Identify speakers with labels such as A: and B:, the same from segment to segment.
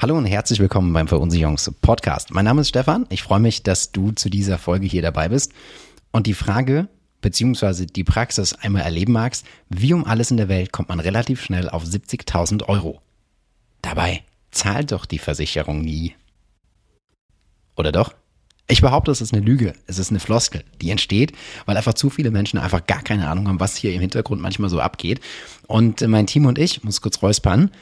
A: Hallo und herzlich willkommen beim Verunsicherungs-Podcast. Mein Name ist Stefan. Ich freue mich, dass du zu dieser Folge hier dabei bist und die Frage bzw. die Praxis einmal erleben magst, wie um alles in der Welt kommt man relativ schnell auf 70.000 Euro. Dabei zahlt doch die Versicherung nie. Oder doch? Ich behaupte, es ist eine Lüge. Es ist eine Floskel, die entsteht, weil einfach zu viele Menschen einfach gar keine Ahnung haben, was hier im Hintergrund manchmal so abgeht. Und mein Team und ich, muss kurz räuspern,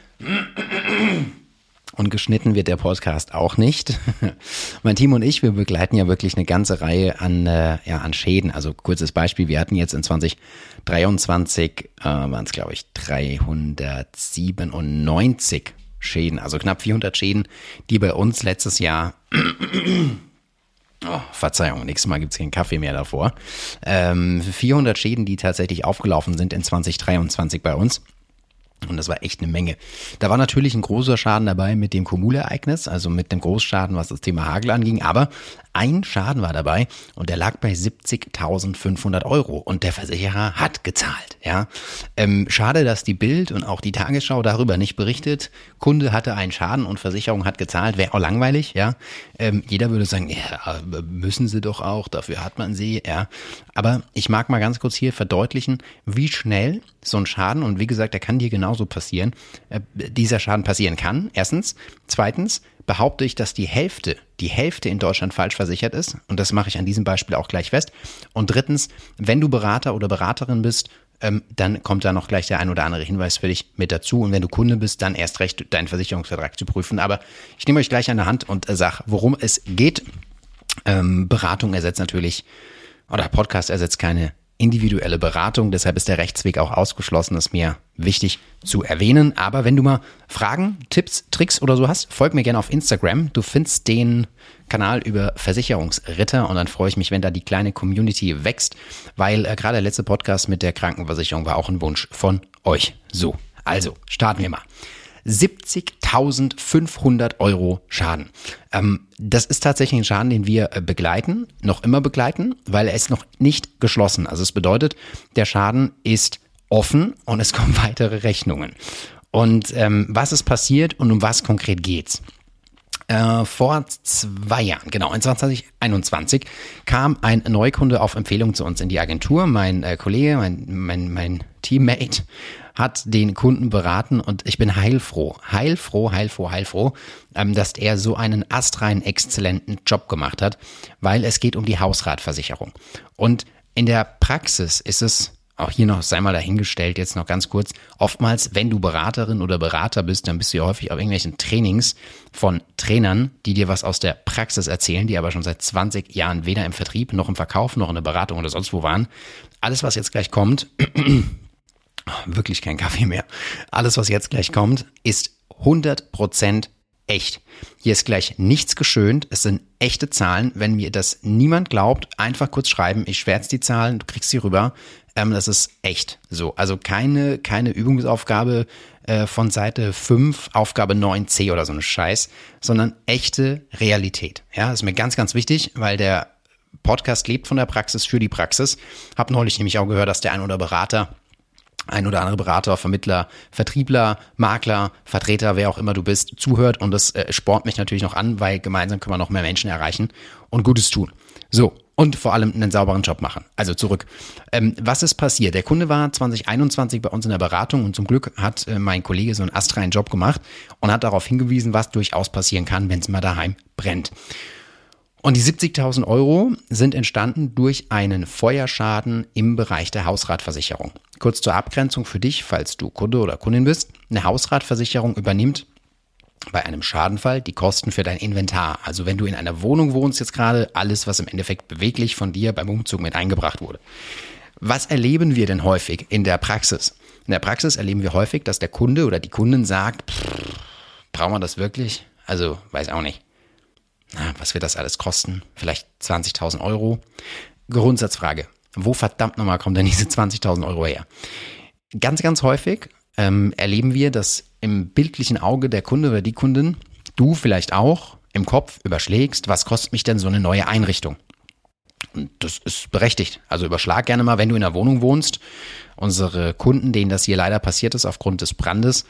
A: und geschnitten wird der Podcast auch nicht. mein Team und ich, wir begleiten ja wirklich eine ganze Reihe an, äh, ja, an Schäden. Also kurzes Beispiel, wir hatten jetzt in 2023, äh, waren es glaube ich 397 Schäden, also knapp 400 Schäden, die bei uns letztes Jahr Oh, Verzeihung, nächstes Mal gibt's keinen Kaffee mehr davor. Ähm, 400 Schäden, die tatsächlich aufgelaufen sind in 2023 bei uns. Und das war echt eine Menge. Da war natürlich ein großer Schaden dabei mit dem Kumulereignis, also mit dem Großschaden, was das Thema Hagel anging. Aber ein Schaden war dabei und der lag bei 70.500 Euro und der Versicherer hat gezahlt. Ja, ähm, schade, dass die Bild und auch die Tagesschau darüber nicht berichtet. Kunde hatte einen Schaden und Versicherung hat gezahlt. Wäre auch langweilig. Ja, ähm, jeder würde sagen, ja, müssen sie doch auch. Dafür hat man sie. Ja, aber ich mag mal ganz kurz hier verdeutlichen, wie schnell so ein Schaden und wie gesagt, der kann dir genauso passieren. Äh, dieser Schaden passieren kann. Erstens, zweitens behaupte ich, dass die Hälfte, die Hälfte in Deutschland falsch versichert ist. Und das mache ich an diesem Beispiel auch gleich fest. Und drittens, wenn du Berater oder Beraterin bist, ähm, dann kommt da noch gleich der ein oder andere Hinweis für dich mit dazu. Und wenn du Kunde bist, dann erst recht deinen Versicherungsvertrag zu prüfen. Aber ich nehme euch gleich an der Hand und äh, sage, worum es geht. Ähm, Beratung ersetzt natürlich, oder Podcast ersetzt keine individuelle Beratung. Deshalb ist der Rechtsweg auch ausgeschlossen, ist mir wichtig zu erwähnen. Aber wenn du mal Fragen, Tipps, Tricks oder so hast, folg mir gerne auf Instagram. Du findest den Kanal über Versicherungsritter und dann freue ich mich, wenn da die kleine Community wächst, weil äh, gerade der letzte Podcast mit der Krankenversicherung war auch ein Wunsch von euch. So, also starten wir mal. 70.500 Euro Schaden. Ähm, das ist tatsächlich ein Schaden, den wir äh, begleiten, noch immer begleiten, weil er ist noch nicht geschlossen. Also es bedeutet, der Schaden ist offen und es kommen weitere Rechnungen. Und ähm, was ist passiert und um was konkret geht's? Äh, vor zwei Jahren, genau, in 2021, kam ein Neukunde auf Empfehlung zu uns in die Agentur. Mein äh, Kollege, mein, mein, mein Teammate hat den Kunden beraten und ich bin heilfroh, heilfroh, heilfroh, heilfroh, ähm, dass er so einen astrein exzellenten Job gemacht hat, weil es geht um die Hausratversicherung. Und in der Praxis ist es auch hier noch, sei mal dahingestellt, jetzt noch ganz kurz. Oftmals, wenn du Beraterin oder Berater bist, dann bist du ja häufig auf irgendwelchen Trainings von Trainern, die dir was aus der Praxis erzählen, die aber schon seit 20 Jahren weder im Vertrieb noch im Verkauf noch in der Beratung oder sonst wo waren. Alles, was jetzt gleich kommt, wirklich kein Kaffee mehr. Alles, was jetzt gleich kommt, ist 100% echt. Hier ist gleich nichts geschönt. Es sind echte Zahlen. Wenn mir das niemand glaubt, einfach kurz schreiben. Ich schwärze die Zahlen, du kriegst sie rüber. Ähm, das ist echt so. Also keine, keine Übungsaufgabe äh, von Seite 5, Aufgabe 9c oder so eine Scheiß, sondern echte Realität. Ja, ist mir ganz, ganz wichtig, weil der Podcast lebt von der Praxis für die Praxis. Hab neulich nämlich auch gehört, dass der ein oder Berater ein oder andere Berater, Vermittler, Vertriebler, Makler, Vertreter, wer auch immer du bist, zuhört und das äh, spornt mich natürlich noch an, weil gemeinsam können wir noch mehr Menschen erreichen und Gutes tun. So, und vor allem einen sauberen Job machen. Also zurück. Ähm, was ist passiert? Der Kunde war 2021 bei uns in der Beratung und zum Glück hat äh, mein Kollege so einen astreinen Job gemacht und hat darauf hingewiesen, was durchaus passieren kann, wenn es mal daheim brennt. Und die 70.000 Euro sind entstanden durch einen Feuerschaden im Bereich der Hausratversicherung. Kurz zur Abgrenzung für dich, falls du Kunde oder Kundin bist. Eine Hausratversicherung übernimmt bei einem Schadenfall die Kosten für dein Inventar. Also wenn du in einer Wohnung wohnst jetzt gerade, alles, was im Endeffekt beweglich von dir beim Umzug mit eingebracht wurde. Was erleben wir denn häufig in der Praxis? In der Praxis erleben wir häufig, dass der Kunde oder die Kundin sagt, brauchen wir das wirklich? Also weiß auch nicht na, was wird das alles kosten? Vielleicht 20.000 Euro? Grundsatzfrage. Wo verdammt nochmal kommen denn diese 20.000 Euro her? Ganz, ganz häufig ähm, erleben wir, dass im bildlichen Auge der Kunde oder die Kundin, du vielleicht auch, im Kopf überschlägst, was kostet mich denn so eine neue Einrichtung? Und das ist berechtigt. Also überschlag gerne mal, wenn du in einer Wohnung wohnst. Unsere Kunden, denen das hier leider passiert ist aufgrund des Brandes,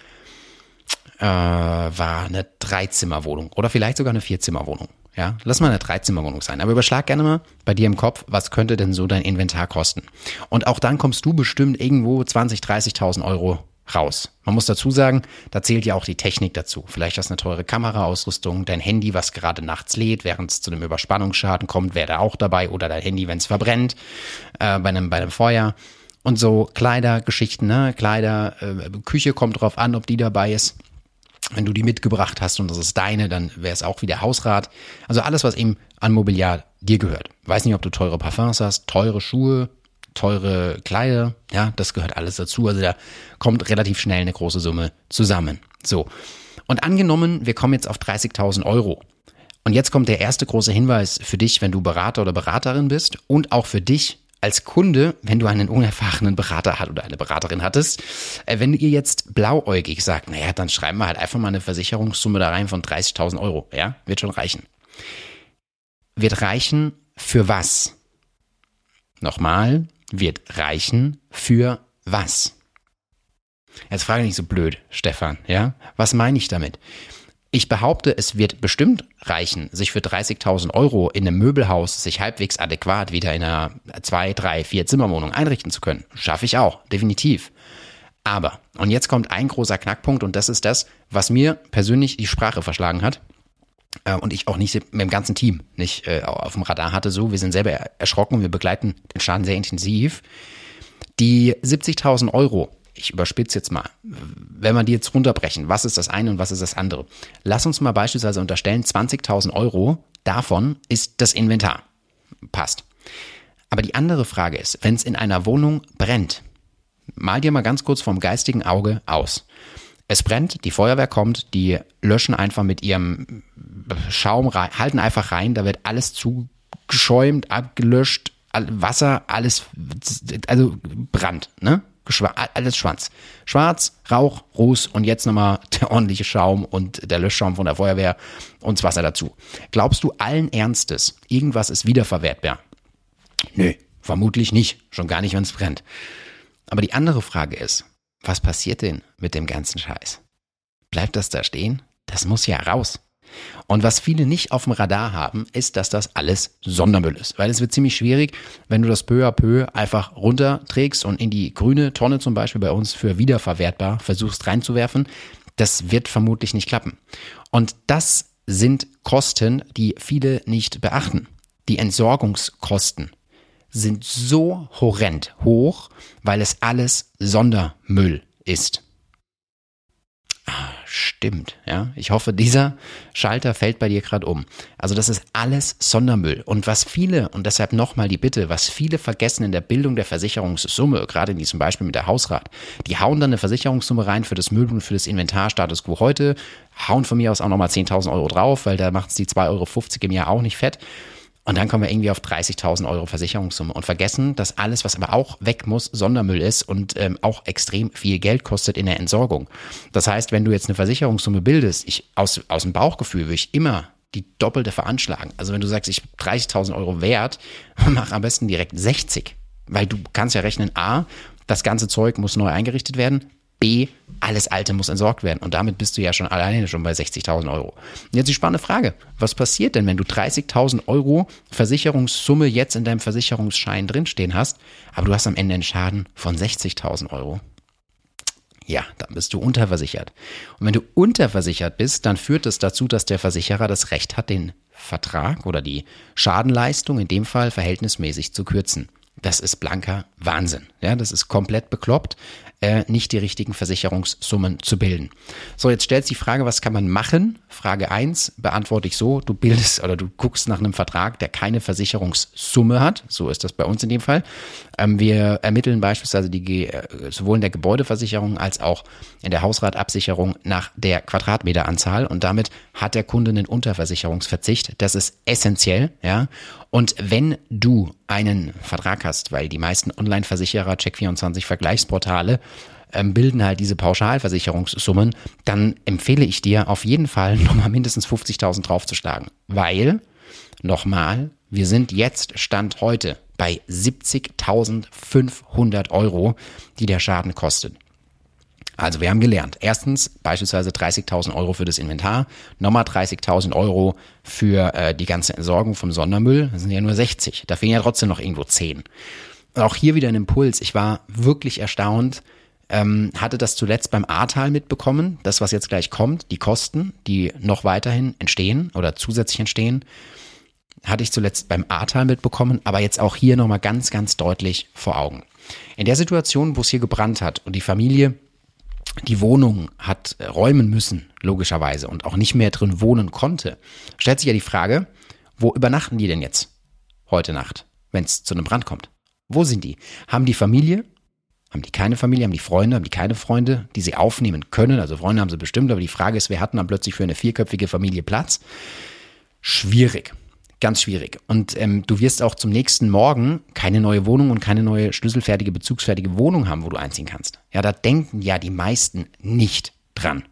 A: äh, war eine Dreizimmerwohnung oder vielleicht sogar eine Vierzimmerwohnung. Ja, lass mal eine Dreizimmerwohnung sein. Aber überschlag gerne mal bei dir im Kopf, was könnte denn so dein Inventar kosten? Und auch dann kommst du bestimmt irgendwo 20, 30.000 Euro raus. Man muss dazu sagen, da zählt ja auch die Technik dazu. Vielleicht hast du eine teure Kameraausrüstung, dein Handy, was gerade nachts lädt, während es zu einem Überspannungsschaden kommt, wäre da auch dabei oder dein Handy, wenn es verbrennt äh, bei, einem, bei einem Feuer. Und so Kleidergeschichten, ne? Kleider, äh, Küche kommt drauf an, ob die dabei ist. Wenn du die mitgebracht hast und das ist deine, dann wäre es auch wieder Hausrat. Also alles, was eben an Mobiliar dir gehört. Weiß nicht, ob du teure Parfums hast, teure Schuhe, teure Kleider, ja, das gehört alles dazu. Also da kommt relativ schnell eine große Summe zusammen. So. Und angenommen, wir kommen jetzt auf 30.000 Euro. Und jetzt kommt der erste große Hinweis für dich, wenn du Berater oder Beraterin bist und auch für dich, als Kunde, wenn du einen unerfahrenen Berater hat oder eine Beraterin hattest, äh, wenn ihr jetzt blauäugig sagt, naja, dann schreiben wir halt einfach mal eine Versicherungssumme da rein von 30.000 Euro, ja, wird schon reichen. Wird reichen für was? Nochmal, wird reichen für was? Jetzt frage ich nicht so blöd, Stefan, ja? Was meine ich damit? Ich behaupte, es wird bestimmt reichen, sich für 30.000 Euro in einem Möbelhaus sich halbwegs adäquat wieder in einer 2, 3, 4 Zimmerwohnung einrichten zu können. Schaffe ich auch, definitiv. Aber, und jetzt kommt ein großer Knackpunkt und das ist das, was mir persönlich die Sprache verschlagen hat äh, und ich auch nicht mit dem ganzen Team nicht äh, auf dem Radar hatte. So, wir sind selber erschrocken, wir begleiten den Schaden sehr intensiv. Die 70.000 Euro, ich überspitze jetzt mal, wenn wir die jetzt runterbrechen, was ist das eine und was ist das andere? Lass uns mal beispielsweise unterstellen, 20.000 Euro davon ist das Inventar. Passt. Aber die andere Frage ist, wenn es in einer Wohnung brennt, mal dir mal ganz kurz vom geistigen Auge aus. Es brennt, die Feuerwehr kommt, die löschen einfach mit ihrem Schaum rein, halten einfach rein, da wird alles zugeschäumt, abgelöscht, Wasser, alles, also Brand, ne? Alles Schwanz. Schwarz, Rauch, Ruß und jetzt nochmal der ordentliche Schaum und der Löschschaum von der Feuerwehr und das Wasser dazu. Glaubst du allen Ernstes, irgendwas ist wiederverwertbar? Nö, vermutlich nicht. Schon gar nicht, wenn es brennt. Aber die andere Frage ist, was passiert denn mit dem ganzen Scheiß? Bleibt das da stehen? Das muss ja raus. Und was viele nicht auf dem Radar haben, ist, dass das alles Sondermüll ist. Weil es wird ziemlich schwierig, wenn du das peu à peu einfach runterträgst und in die grüne Tonne zum Beispiel bei uns für wiederverwertbar versuchst reinzuwerfen. Das wird vermutlich nicht klappen. Und das sind Kosten, die viele nicht beachten. Die Entsorgungskosten sind so horrend hoch, weil es alles Sondermüll ist. Stimmt, ja. Ich hoffe, dieser Schalter fällt bei dir gerade um. Also das ist alles Sondermüll. Und was viele, und deshalb nochmal die Bitte, was viele vergessen in der Bildung der Versicherungssumme, gerade in diesem Beispiel mit der Hausrat, die hauen dann eine Versicherungssumme rein für das Möbel und für das Inventar Status Quo heute, hauen von mir aus auch nochmal 10.000 Euro drauf, weil da macht es die 2,50 Euro im Jahr auch nicht fett. Und dann kommen wir irgendwie auf 30.000 Euro Versicherungssumme und vergessen, dass alles, was aber auch weg muss, Sondermüll ist und ähm, auch extrem viel Geld kostet in der Entsorgung. Das heißt, wenn du jetzt eine Versicherungssumme bildest, ich aus, aus dem Bauchgefühl würde ich immer die doppelte veranschlagen. Also wenn du sagst, ich 30.000 Euro wert, mach am besten direkt 60. Weil du kannst ja rechnen, A, das ganze Zeug muss neu eingerichtet werden. B, alles Alte muss entsorgt werden. Und damit bist du ja schon alleine schon bei 60.000 Euro. Jetzt die spannende Frage. Was passiert denn, wenn du 30.000 Euro Versicherungssumme jetzt in deinem Versicherungsschein drinstehen hast, aber du hast am Ende einen Schaden von 60.000 Euro? Ja, dann bist du unterversichert. Und wenn du unterversichert bist, dann führt es das dazu, dass der Versicherer das Recht hat, den Vertrag oder die Schadenleistung in dem Fall verhältnismäßig zu kürzen. Das ist blanker Wahnsinn. Ja, das ist komplett bekloppt äh, nicht die richtigen Versicherungssummen zu bilden. So, jetzt stellt sich die Frage, was kann man machen? Frage eins beantworte ich so, du bildest oder du guckst nach einem Vertrag, der keine Versicherungssumme hat. So ist das bei uns in dem Fall. Ähm, wir ermitteln beispielsweise die, äh, sowohl in der Gebäudeversicherung als auch in der Hausratabsicherung nach der Quadratmeteranzahl und damit hat der Kunde einen Unterversicherungsverzicht. Das ist essentiell, ja. Und wenn du einen Vertrag hast, weil die meisten Online-Versicherer, Check24 Vergleichsportale, bilden halt diese Pauschalversicherungssummen, dann empfehle ich dir auf jeden Fall nochmal mindestens 50.000 draufzuschlagen. Weil, nochmal, wir sind jetzt Stand heute bei 70.500 Euro, die der Schaden kostet. Also wir haben gelernt. Erstens beispielsweise 30.000 Euro für das Inventar, nochmal 30.000 Euro für äh, die ganze Entsorgung vom Sondermüll. Das sind ja nur 60. Da fehlen ja trotzdem noch irgendwo 10. Auch hier wieder ein Impuls. Ich war wirklich erstaunt. Ähm, hatte das zuletzt beim Ahrtal mitbekommen, das was jetzt gleich kommt, die Kosten, die noch weiterhin entstehen oder zusätzlich entstehen, hatte ich zuletzt beim Ahrtal mitbekommen, aber jetzt auch hier nochmal ganz, ganz deutlich vor Augen. In der Situation, wo es hier gebrannt hat und die Familie die Wohnung hat räumen müssen, logischerweise, und auch nicht mehr drin wohnen konnte, stellt sich ja die Frage, wo übernachten die denn jetzt heute Nacht, wenn es zu einem Brand kommt? Wo sind die? Haben die Familie? Haben die keine Familie? Haben die Freunde? Haben die keine Freunde, die sie aufnehmen können? Also Freunde haben sie bestimmt, aber die Frage ist, wer hat dann plötzlich für eine vierköpfige Familie Platz? Schwierig. Ganz schwierig. Und ähm, du wirst auch zum nächsten Morgen keine neue Wohnung und keine neue schlüsselfertige, bezugsfertige Wohnung haben, wo du einziehen kannst. Ja, da denken ja die meisten nicht dran.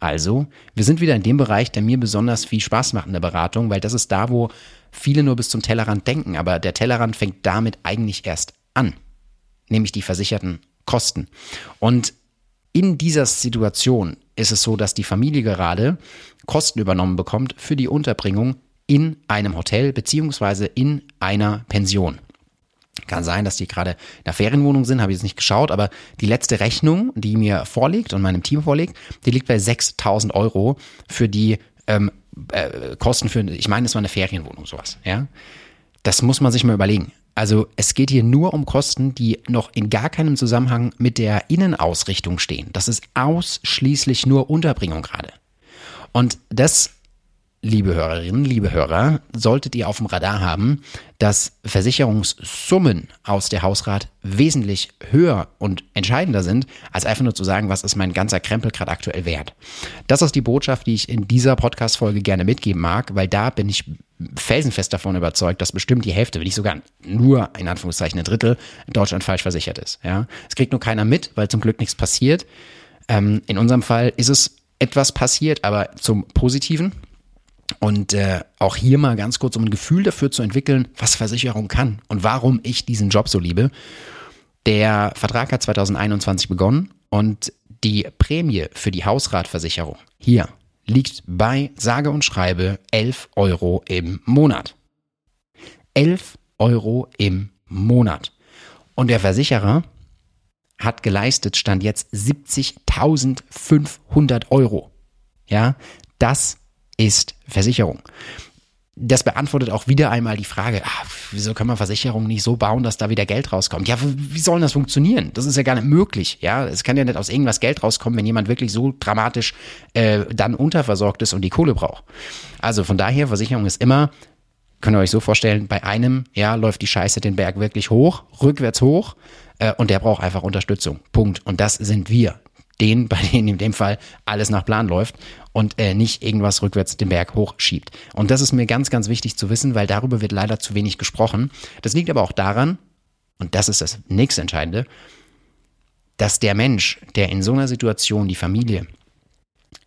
A: Also, wir sind wieder in dem Bereich, der mir besonders viel Spaß macht in der Beratung, weil das ist da, wo viele nur bis zum Tellerrand denken. Aber der Tellerrand fängt damit eigentlich erst an, nämlich die versicherten Kosten. Und in dieser Situation ist es so, dass die Familie gerade Kosten übernommen bekommt für die Unterbringung in einem Hotel beziehungsweise in einer Pension. Kann sein, dass die gerade in der Ferienwohnung sind, habe ich jetzt nicht geschaut, aber die letzte Rechnung, die mir vorliegt und meinem Team vorliegt, die liegt bei 6000 Euro für die ähm, äh, Kosten für, ich meine, es war eine Ferienwohnung, sowas, ja. Das muss man sich mal überlegen. Also es geht hier nur um Kosten, die noch in gar keinem Zusammenhang mit der Innenausrichtung stehen. Das ist ausschließlich nur Unterbringung gerade. Und das liebe Hörerinnen, liebe Hörer, solltet ihr auf dem Radar haben, dass Versicherungssummen aus der Hausrat wesentlich höher und entscheidender sind, als einfach nur zu sagen, was ist mein ganzer Krempel gerade aktuell wert. Das ist die Botschaft, die ich in dieser Podcast-Folge gerne mitgeben mag, weil da bin ich felsenfest davon überzeugt, dass bestimmt die Hälfte, wenn nicht sogar nur in Anführungszeichen ein Drittel, in Deutschland falsch versichert ist. Ja, es kriegt nur keiner mit, weil zum Glück nichts passiert. Ähm, in unserem Fall ist es etwas passiert, aber zum Positiven. Und äh, auch hier mal ganz kurz, um ein Gefühl dafür zu entwickeln, was Versicherung kann und warum ich diesen Job so liebe. Der Vertrag hat 2021 begonnen und die Prämie für die Hausratversicherung hier liegt bei sage und schreibe 11 Euro im Monat. 11 Euro im Monat. Und der Versicherer hat geleistet, stand jetzt 70.500 Euro. Ja, das ist Versicherung. Das beantwortet auch wieder einmal die Frage, ach, wieso kann man Versicherungen nicht so bauen, dass da wieder Geld rauskommt? Ja, wie soll das funktionieren? Das ist ja gar nicht möglich. Ja, es kann ja nicht aus irgendwas Geld rauskommen, wenn jemand wirklich so dramatisch äh, dann unterversorgt ist und die Kohle braucht. Also von daher, Versicherung ist immer, könnt ihr euch so vorstellen, bei einem, ja, läuft die Scheiße den Berg wirklich hoch, rückwärts hoch, äh, und der braucht einfach Unterstützung. Punkt. Und das sind wir den, bei denen in dem Fall alles nach Plan läuft und äh, nicht irgendwas rückwärts den Berg hochschiebt. Und das ist mir ganz, ganz wichtig zu wissen, weil darüber wird leider zu wenig gesprochen. Das liegt aber auch daran, und das ist das nächste Entscheidende, dass der Mensch, der in so einer Situation die Familie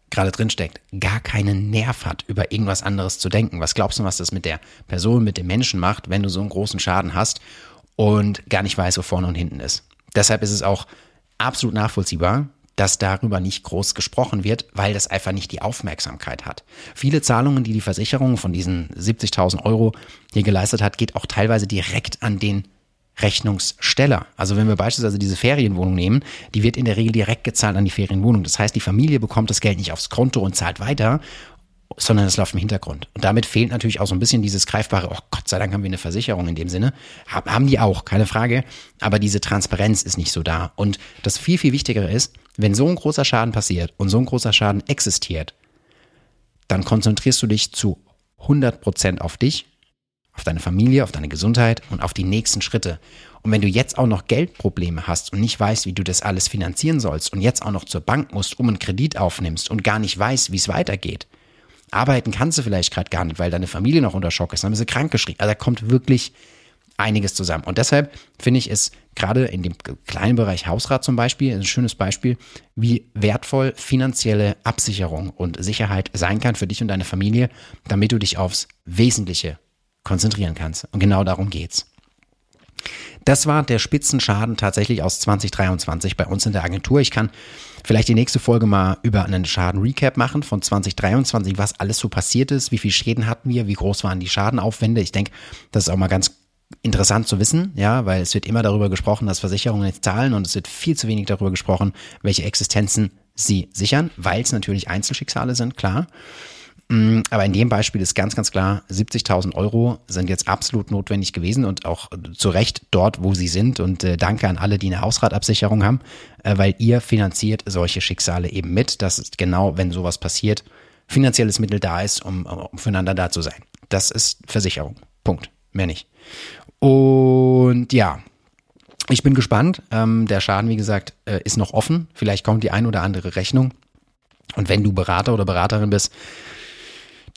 A: gerade drinsteckt, gar keinen Nerv hat, über irgendwas anderes zu denken. Was glaubst du, was das mit der Person, mit dem Menschen macht, wenn du so einen großen Schaden hast und gar nicht weißt, wo vorne und hinten ist? Deshalb ist es auch absolut nachvollziehbar, dass darüber nicht groß gesprochen wird, weil das einfach nicht die Aufmerksamkeit hat. Viele Zahlungen, die die Versicherung von diesen 70.000 Euro hier geleistet hat, geht auch teilweise direkt an den Rechnungssteller. Also wenn wir beispielsweise diese Ferienwohnung nehmen, die wird in der Regel direkt gezahlt an die Ferienwohnung. Das heißt, die Familie bekommt das Geld nicht aufs Konto und zahlt weiter, sondern es läuft im Hintergrund. Und damit fehlt natürlich auch so ein bisschen dieses greifbare, oh Gott sei Dank haben wir eine Versicherung in dem Sinne. Haben die auch, keine Frage. Aber diese Transparenz ist nicht so da. Und das viel, viel Wichtigere ist, wenn so ein großer Schaden passiert und so ein großer Schaden existiert, dann konzentrierst du dich zu 100 Prozent auf dich, auf deine Familie, auf deine Gesundheit und auf die nächsten Schritte. Und wenn du jetzt auch noch Geldprobleme hast und nicht weißt, wie du das alles finanzieren sollst und jetzt auch noch zur Bank musst, um einen Kredit aufnimmst und gar nicht weißt, wie es weitergeht, arbeiten kannst du vielleicht gerade gar nicht, weil deine Familie noch unter Schock ist, dann bist du krankgeschrieben. Also da kommt wirklich einiges zusammen. Und deshalb finde ich es gerade in dem kleinen Bereich Hausrat zum Beispiel ein schönes Beispiel, wie wertvoll finanzielle Absicherung und Sicherheit sein kann für dich und deine Familie, damit du dich aufs Wesentliche konzentrieren kannst. Und genau darum geht's. Das war der Spitzenschaden tatsächlich aus 2023 bei uns in der Agentur. Ich kann vielleicht die nächste Folge mal über einen Schaden-Recap machen von 2023, was alles so passiert ist, wie viele Schäden hatten wir, wie groß waren die Schadenaufwände. Ich denke, das ist auch mal ganz interessant zu wissen, ja, weil es wird immer darüber gesprochen, dass Versicherungen jetzt zahlen und es wird viel zu wenig darüber gesprochen, welche Existenzen sie sichern, weil es natürlich Einzelschicksale sind, klar. Mm, aber in dem Beispiel ist ganz, ganz klar, 70.000 Euro sind jetzt absolut notwendig gewesen und auch zu Recht dort, wo sie sind. Und äh, danke an alle, die eine Hausratabsicherung haben, äh, weil ihr finanziert solche Schicksale eben mit. Das ist genau, wenn sowas passiert, finanzielles Mittel da ist, um, um füreinander da zu sein. Das ist Versicherung. Punkt. Mehr nicht. Und ja, ich bin gespannt. Ähm, der Schaden, wie gesagt, äh, ist noch offen. Vielleicht kommt die ein oder andere Rechnung. Und wenn du Berater oder Beraterin bist,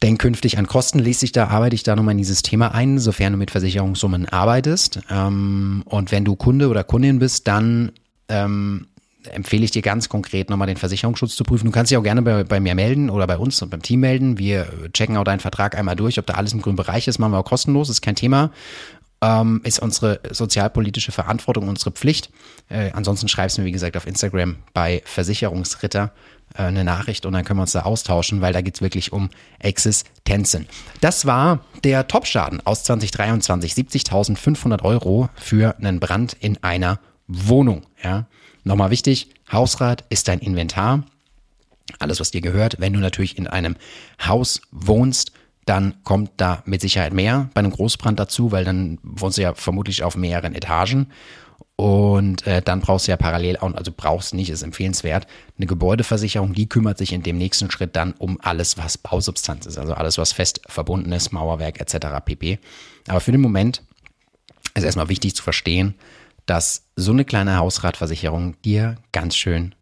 A: Denk künftig an Kosten, lese dich da, arbeite ich da nochmal in dieses Thema ein, sofern du mit Versicherungssummen arbeitest. Ähm, und wenn du Kunde oder Kundin bist, dann ähm, empfehle ich dir ganz konkret nochmal den Versicherungsschutz zu prüfen. Du kannst dich auch gerne bei, bei mir melden oder bei uns und beim Team melden. Wir checken auch deinen Vertrag einmal durch, ob da alles im grünen Bereich ist, machen wir auch kostenlos, ist kein Thema. Ähm, ist unsere sozialpolitische Verantwortung, unsere Pflicht. Äh, ansonsten schreibst du mir, wie gesagt, auf Instagram bei Versicherungsritter eine Nachricht und dann können wir uns da austauschen, weil da geht es wirklich um Existenzen. Das war der Topschaden aus 2023, 70.500 Euro für einen Brand in einer Wohnung. Ja. Nochmal wichtig, Hausrat ist dein Inventar. Alles, was dir gehört. Wenn du natürlich in einem Haus wohnst, dann kommt da mit Sicherheit mehr bei einem Großbrand dazu, weil dann wohnst du ja vermutlich auf mehreren Etagen. Und äh, dann brauchst du ja parallel auch, also brauchst nicht, ist empfehlenswert, eine Gebäudeversicherung, die kümmert sich in dem nächsten Schritt dann um alles, was Bausubstanz ist, also alles, was fest verbunden ist, Mauerwerk etc. pp. Aber für den Moment ist erstmal wichtig zu verstehen, dass so eine kleine Hausratversicherung dir ganz schön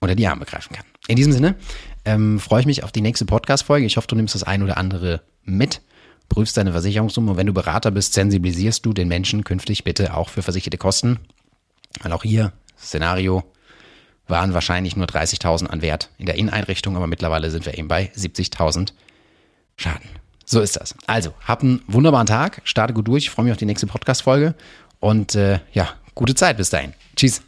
A: unter die Arme greifen kann. In diesem Sinne ähm, freue ich mich auf die nächste Podcast-Folge. Ich hoffe, du nimmst das ein oder andere mit prüfst deine Versicherungssumme und wenn du Berater bist, sensibilisierst du den Menschen künftig bitte auch für versicherte Kosten. Weil auch hier, Szenario, waren wahrscheinlich nur 30.000 an Wert in der Inneneinrichtung, aber mittlerweile sind wir eben bei 70.000 Schaden. So ist das. Also, hab einen wunderbaren Tag, starte gut durch, freue mich auf die nächste Podcast-Folge und äh, ja, gute Zeit bis dahin. Tschüss.